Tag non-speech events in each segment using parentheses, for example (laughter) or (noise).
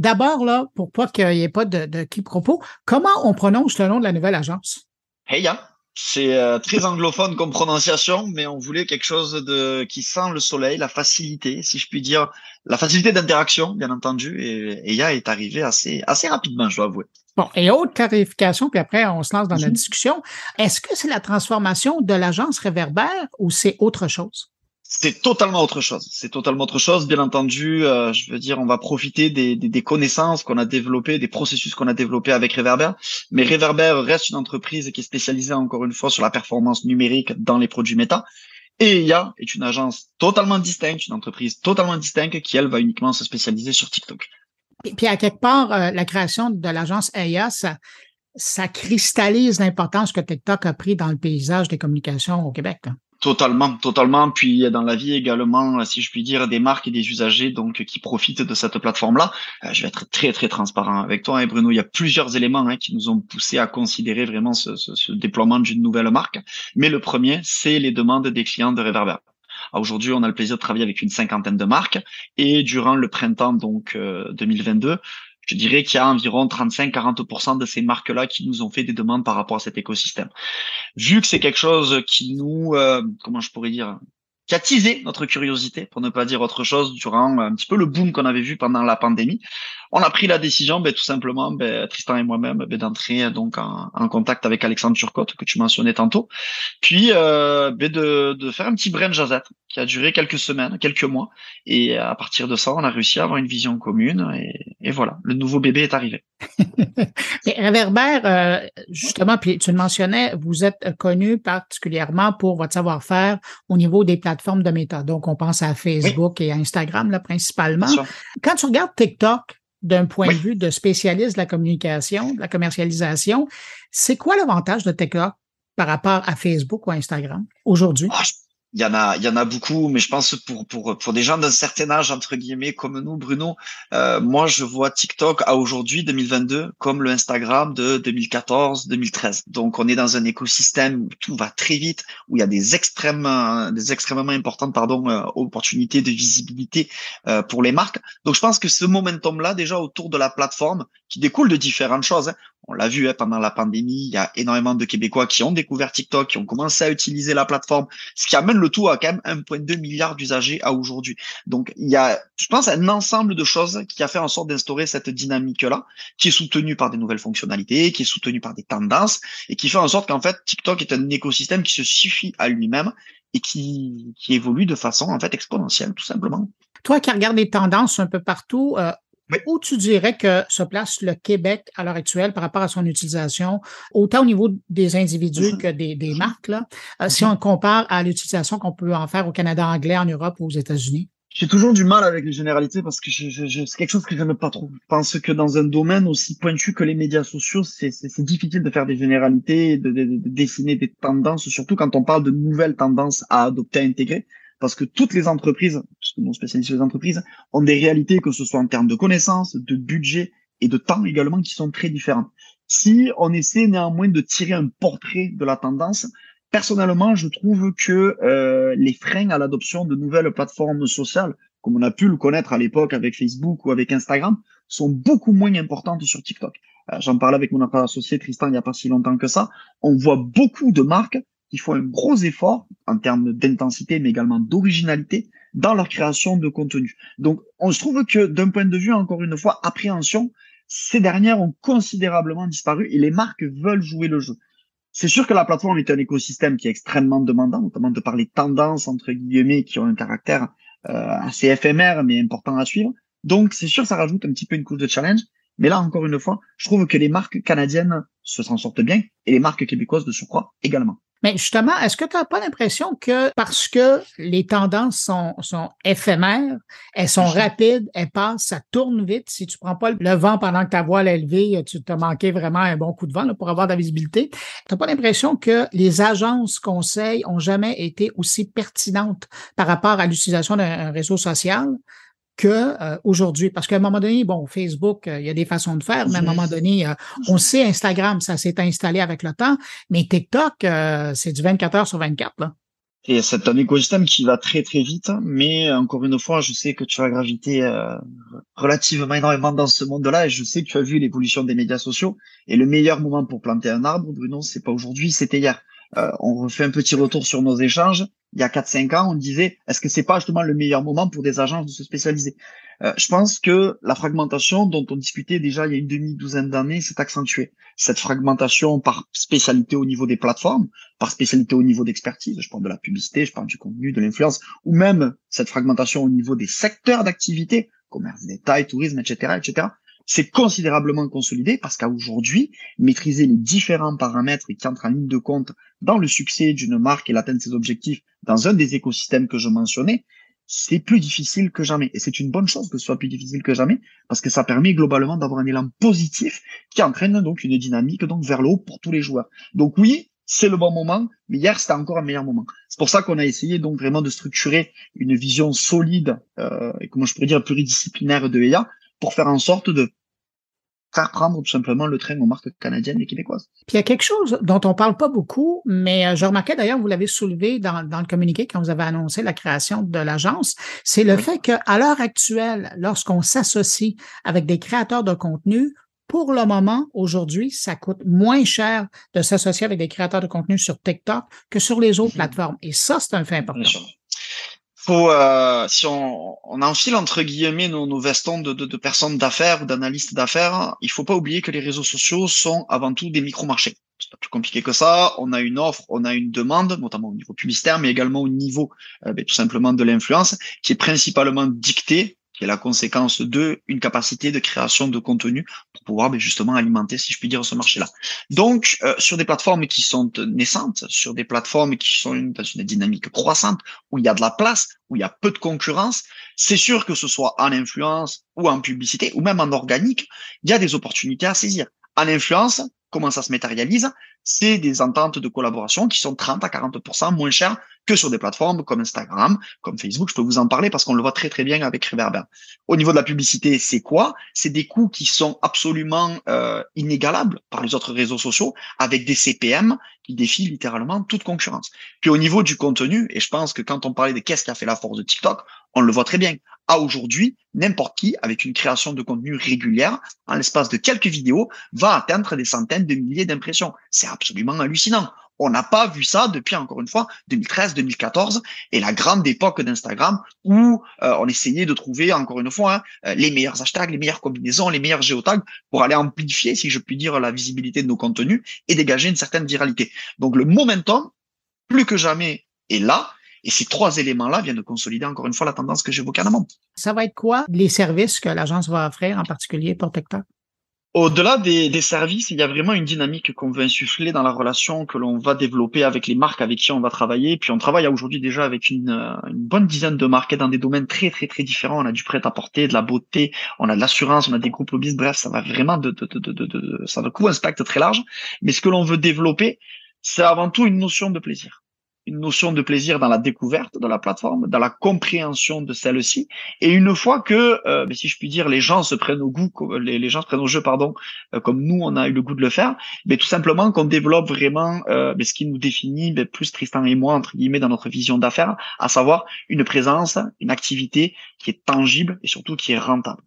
D'abord, là, pour pas qu'il y ait pas de, de quiproquo, comment on prononce le nom de la nouvelle agence? Heya. C'est euh, très anglophone comme prononciation, mais on voulait quelque chose de qui sent le soleil, la facilité, si je puis dire, la facilité d'interaction, bien entendu. Et Heya est arrivé assez assez rapidement, je dois avouer. Bon, et autre clarification, puis après on se lance dans la discussion. Est-ce que c'est la transformation de l'agence Réverbère ou c'est autre chose? C'est totalement autre chose. C'est totalement autre chose. Bien entendu, euh, je veux dire, on va profiter des, connaissances qu'on a développées, des processus qu'on a développés avec Reverber. Mais Reverber reste une entreprise qui est spécialisée encore une fois sur la performance numérique dans les produits méta. Et IA est une agence totalement distincte, une entreprise totalement distincte qui, elle, va uniquement se spécialiser sur TikTok. Et puis, à quelque part, euh, la création de l'agence IA, ça, ça cristallise l'importance que TikTok a pris dans le paysage des communications au Québec. Totalement, totalement. Puis dans la vie également, si je puis dire, des marques et des usagers donc qui profitent de cette plateforme-là. Euh, je vais être très très transparent avec toi, hein, Bruno. Il y a plusieurs éléments hein, qui nous ont poussé à considérer vraiment ce, déploiement d'une nouvelle marque. Mais le premier, c'est les demandes des clients de Reverber. Aujourd'hui, on a le plaisir de travailler avec une cinquantaine de marques et durant le printemps donc 2022, euh, je dirais qu'il y a environ 35-40% de ces marques-là qui nous ont fait des demandes par rapport à cet écosystème. Vu que c'est quelque chose qui nous, euh, comment je pourrais dire, qui a teasé notre curiosité, pour ne pas dire autre chose, durant un petit peu le boom qu'on avait vu pendant la pandémie. On a pris la décision, ben, tout simplement, ben, Tristan et moi-même, ben, d'entrer donc en, contact avec Alexandre Turcotte, que tu mentionnais tantôt, puis euh, ben, de, de, faire un petit brain jazette qui a duré quelques semaines, quelques mois, et à partir de ça, on a réussi à avoir une vision commune, et, et voilà, le nouveau bébé est arrivé. (laughs) Mais Réverbère, euh, justement, puis tu le mentionnais, vous êtes connu particulièrement pour votre savoir-faire au niveau des plateformes de méta. Donc, on pense à Facebook oui. et à Instagram, là, principalement. Quand tu regardes TikTok, d'un point oui. de vue de spécialiste de la communication, de la commercialisation, c'est quoi l'avantage de TikTok par rapport à Facebook ou Instagram aujourd'hui? Oh, il y en a, il y en a beaucoup, mais je pense pour pour pour des gens d'un certain âge entre guillemets comme nous, Bruno, euh, moi je vois TikTok à aujourd'hui 2022 comme le Instagram de 2014, 2013. Donc on est dans un écosystème où tout va très vite, où il y a des extrêmes, des extrêmement importantes pardon euh, opportunités de visibilité euh, pour les marques. Donc je pense que ce momentum là déjà autour de la plateforme qui découle de différentes choses. Hein, on l'a vu hein, pendant la pandémie, il y a énormément de Québécois qui ont découvert TikTok, qui ont commencé à utiliser la plateforme, ce qui amène le tout à quand même 1,2 milliard d'usagers à aujourd'hui. Donc il y a, je pense, un ensemble de choses qui a fait en sorte d'instaurer cette dynamique-là, qui est soutenue par des nouvelles fonctionnalités, qui est soutenue par des tendances, et qui fait en sorte qu'en fait TikTok est un écosystème qui se suffit à lui-même et qui, évolue de façon en fait exponentielle, tout simplement. Toi qui regardes les tendances un peu partout, euh, oui. Où tu dirais que se place le Québec à l'heure actuelle par rapport à son utilisation, autant au niveau des individus que des, des marques, là, euh, si on compare à l'utilisation qu'on peut en faire au Canada anglais, en Europe ou aux États-Unis? J'ai toujours du mal avec les généralités parce que je, je, je, c'est quelque chose que je n'aime pas trop. Je pense que dans un domaine aussi pointu que les médias sociaux, c'est, c'est, difficile de faire des généralités, de, de, de, dessiner des tendances, surtout quand on parle de nouvelles tendances à adopter, à intégrer parce que toutes les entreprises, puisque nous spécialisons sur les entreprises, ont des réalités, que ce soit en termes de connaissances, de budget et de temps également, qui sont très différentes. Si on essaie néanmoins de tirer un portrait de la tendance, personnellement, je trouve que euh, les freins à l'adoption de nouvelles plateformes sociales, comme on a pu le connaître à l'époque avec Facebook ou avec Instagram, sont beaucoup moins importantes sur TikTok. Euh, J'en parlais avec mon associé Tristan il n'y a pas si longtemps que ça. On voit beaucoup de marques qui font un gros effort en termes d'intensité, mais également d'originalité dans leur création de contenu. Donc, on se trouve que d'un point de vue, encore une fois, appréhension, ces dernières ont considérablement disparu et les marques veulent jouer le jeu. C'est sûr que la plateforme est un écosystème qui est extrêmement demandant, notamment de par les tendances, entre guillemets, qui ont un caractère euh, assez éphémère, mais important à suivre. Donc, c'est sûr, ça rajoute un petit peu une couche de challenge. Mais là, encore une fois, je trouve que les marques canadiennes se s'en sortent bien et les marques québécoises de surcroît également. Mais justement, est-ce que tu n'as pas l'impression que parce que les tendances sont, sont éphémères, elles sont rapides, elles passent, ça tourne vite. Si tu prends pas le vent pendant que ta voile est levée, tu t'as manqué vraiment un bon coup de vent là, pour avoir de la visibilité. Tu n'as pas l'impression que les agences conseils ont jamais été aussi pertinentes par rapport à l'utilisation d'un réseau social? Que euh, aujourd'hui. Parce qu'à un moment donné, bon, Facebook, euh, il y a des façons de faire, mais à un moment donné, euh, on sait Instagram, ça s'est installé avec le temps, mais TikTok, c'est du 24 heures sur 24. Là. Et c'est un écosystème qui va très très vite, mais encore une fois, je sais que tu as gravité euh, relativement énormément dans ce monde-là, et je sais que tu as vu l'évolution des médias sociaux. Et le meilleur moment pour planter un arbre, Bruno, c'est pas aujourd'hui, c'était hier. Euh, on refait un petit retour sur nos échanges. Il y a 4-5 ans, on disait, est-ce que c'est pas justement le meilleur moment pour des agences de se spécialiser? Euh, Je pense que la fragmentation dont on discutait déjà il y a une demi-douzaine d'années s'est accentuée. Cette fragmentation par spécialité au niveau des plateformes, par spécialité au niveau d'expertise, je parle de la publicité, je parle du contenu, de l'influence, ou même cette fragmentation au niveau des secteurs d'activité, commerce détail, tourisme, etc., etc c'est considérablement consolidé parce qu'à aujourd'hui, maîtriser les différents paramètres qui entrent en ligne de compte dans le succès d'une marque et l'atteinte de ses objectifs dans un des écosystèmes que je mentionnais, c'est plus difficile que jamais. Et c'est une bonne chose que ce soit plus difficile que jamais parce que ça permet globalement d'avoir un élan positif qui entraîne donc une dynamique donc vers le haut pour tous les joueurs. Donc oui, c'est le bon moment, mais hier c'était encore un meilleur moment. C'est pour ça qu'on a essayé donc vraiment de structurer une vision solide euh, et comment je pourrais dire pluridisciplinaire de EA pour faire en sorte de faire prendre tout simplement le train aux marques canadiennes et québécoises. Puis il y a quelque chose dont on parle pas beaucoup, mais euh, je remarquais d'ailleurs, vous l'avez soulevé dans, dans, le communiqué quand vous avez annoncé la création de l'agence, c'est le fait qu'à l'heure actuelle, lorsqu'on s'associe avec des créateurs de contenu, pour le moment, aujourd'hui, ça coûte moins cher de s'associer avec des créateurs de contenu sur TikTok que sur les autres mhm. plateformes. Et ça, c'est un fait important euh, si on, on, enfile entre guillemets nos, nos vestons de personnes d'affaires ou d'analystes d'affaires, il faut pas oublier que les réseaux sociaux sont avant tout des micro-marchés. C'est pas plus compliqué que ça. On a une offre, on a une demande, notamment au niveau publicitaire, mais également au niveau euh, ben, tout simplement de l'influence, qui est principalement dictée qui est la conséquence de une capacité de création de contenu pour pouvoir ben, justement alimenter, si je puis dire, ce marché-là. Donc, euh, sur des plateformes qui sont naissantes, sur des plateformes qui sont dans une dynamique croissante, où il y a de la place, où il y a peu de concurrence, c'est sûr que ce soit en influence ou en publicité, ou même en organique, il y a des opportunités à saisir. En influence, comment ça se matérialise? C'est des ententes de collaboration qui sont 30 à 40% moins chères que sur des plateformes comme Instagram, comme Facebook. Je peux vous en parler parce qu'on le voit très très bien avec Reverber. Au niveau de la publicité, c'est quoi? C'est des coûts qui sont absolument euh, inégalables par les autres réseaux sociaux avec des CPM qui défient littéralement toute concurrence. Puis au niveau du contenu, et je pense que quand on parlait de qu'est-ce qui a fait la force de TikTok, on le voit très bien. À aujourd'hui, n'importe qui, avec une création de contenu régulière, en l'espace de quelques vidéos, va atteindre des centaines de milliers d'impressions. C'est absolument hallucinant. On n'a pas vu ça depuis, encore une fois, 2013, 2014, et la grande époque d'Instagram où euh, on essayait de trouver, encore une fois, hein, les meilleurs hashtags, les meilleures combinaisons, les meilleurs géotags pour aller amplifier, si je puis dire, la visibilité de nos contenus et dégager une certaine viralité. Donc le momentum, plus que jamais, est là. Et ces trois éléments-là viennent de consolider encore une fois la tendance que j'évoquais en amont. Ça va être quoi les services que l'agence va offrir, en particulier pour TikTok? Au-delà des, des, services, il y a vraiment une dynamique qu'on veut insuffler dans la relation que l'on va développer avec les marques avec qui on va travailler. Puis on travaille aujourd'hui déjà avec une, euh, une, bonne dizaine de marques dans des domaines très très très différents. On a du prêt-à-porter, de la beauté, on a de l'assurance, on a des groupes lobbyistes. Bref, ça va vraiment de, de, de, de, de ça va couvrir un spectre très large. Mais ce que l'on veut développer, c'est avant tout une notion de plaisir une notion de plaisir dans la découverte de la plateforme, dans la compréhension de celle-ci. Et une fois que, euh, si je puis dire, les gens se prennent au goût, les, gens se prennent au jeu, pardon, euh, comme nous on a eu le goût de le faire, mais tout simplement qu'on développe vraiment euh, ce qui nous définit, plus Tristan et moi entre guillemets dans notre vision d'affaires, à savoir une présence, une activité qui est tangible et surtout qui est rentable.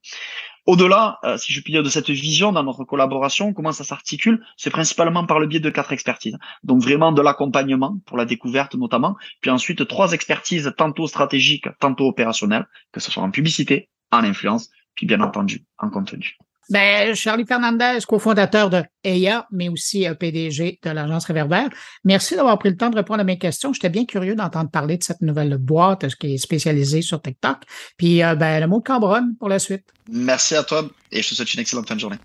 Au-delà, euh, si je puis dire, de cette vision dans notre collaboration, comment ça s'articule C'est principalement par le biais de quatre expertises. Donc vraiment de l'accompagnement pour la découverte notamment, puis ensuite trois expertises tantôt stratégiques, tantôt opérationnelles, que ce soit en publicité, en influence, puis bien entendu en contenu. Ben, Charlie Fernandez, cofondateur de EIA, mais aussi euh, PDG de l'agence Réverbère. Merci d'avoir pris le temps de répondre à mes questions. J'étais bien curieux d'entendre parler de cette nouvelle boîte qui est spécialisée sur TikTok. Puis, euh, ben, le mot Cambronne pour la suite. Merci à toi et je te souhaite une excellente fin de journée.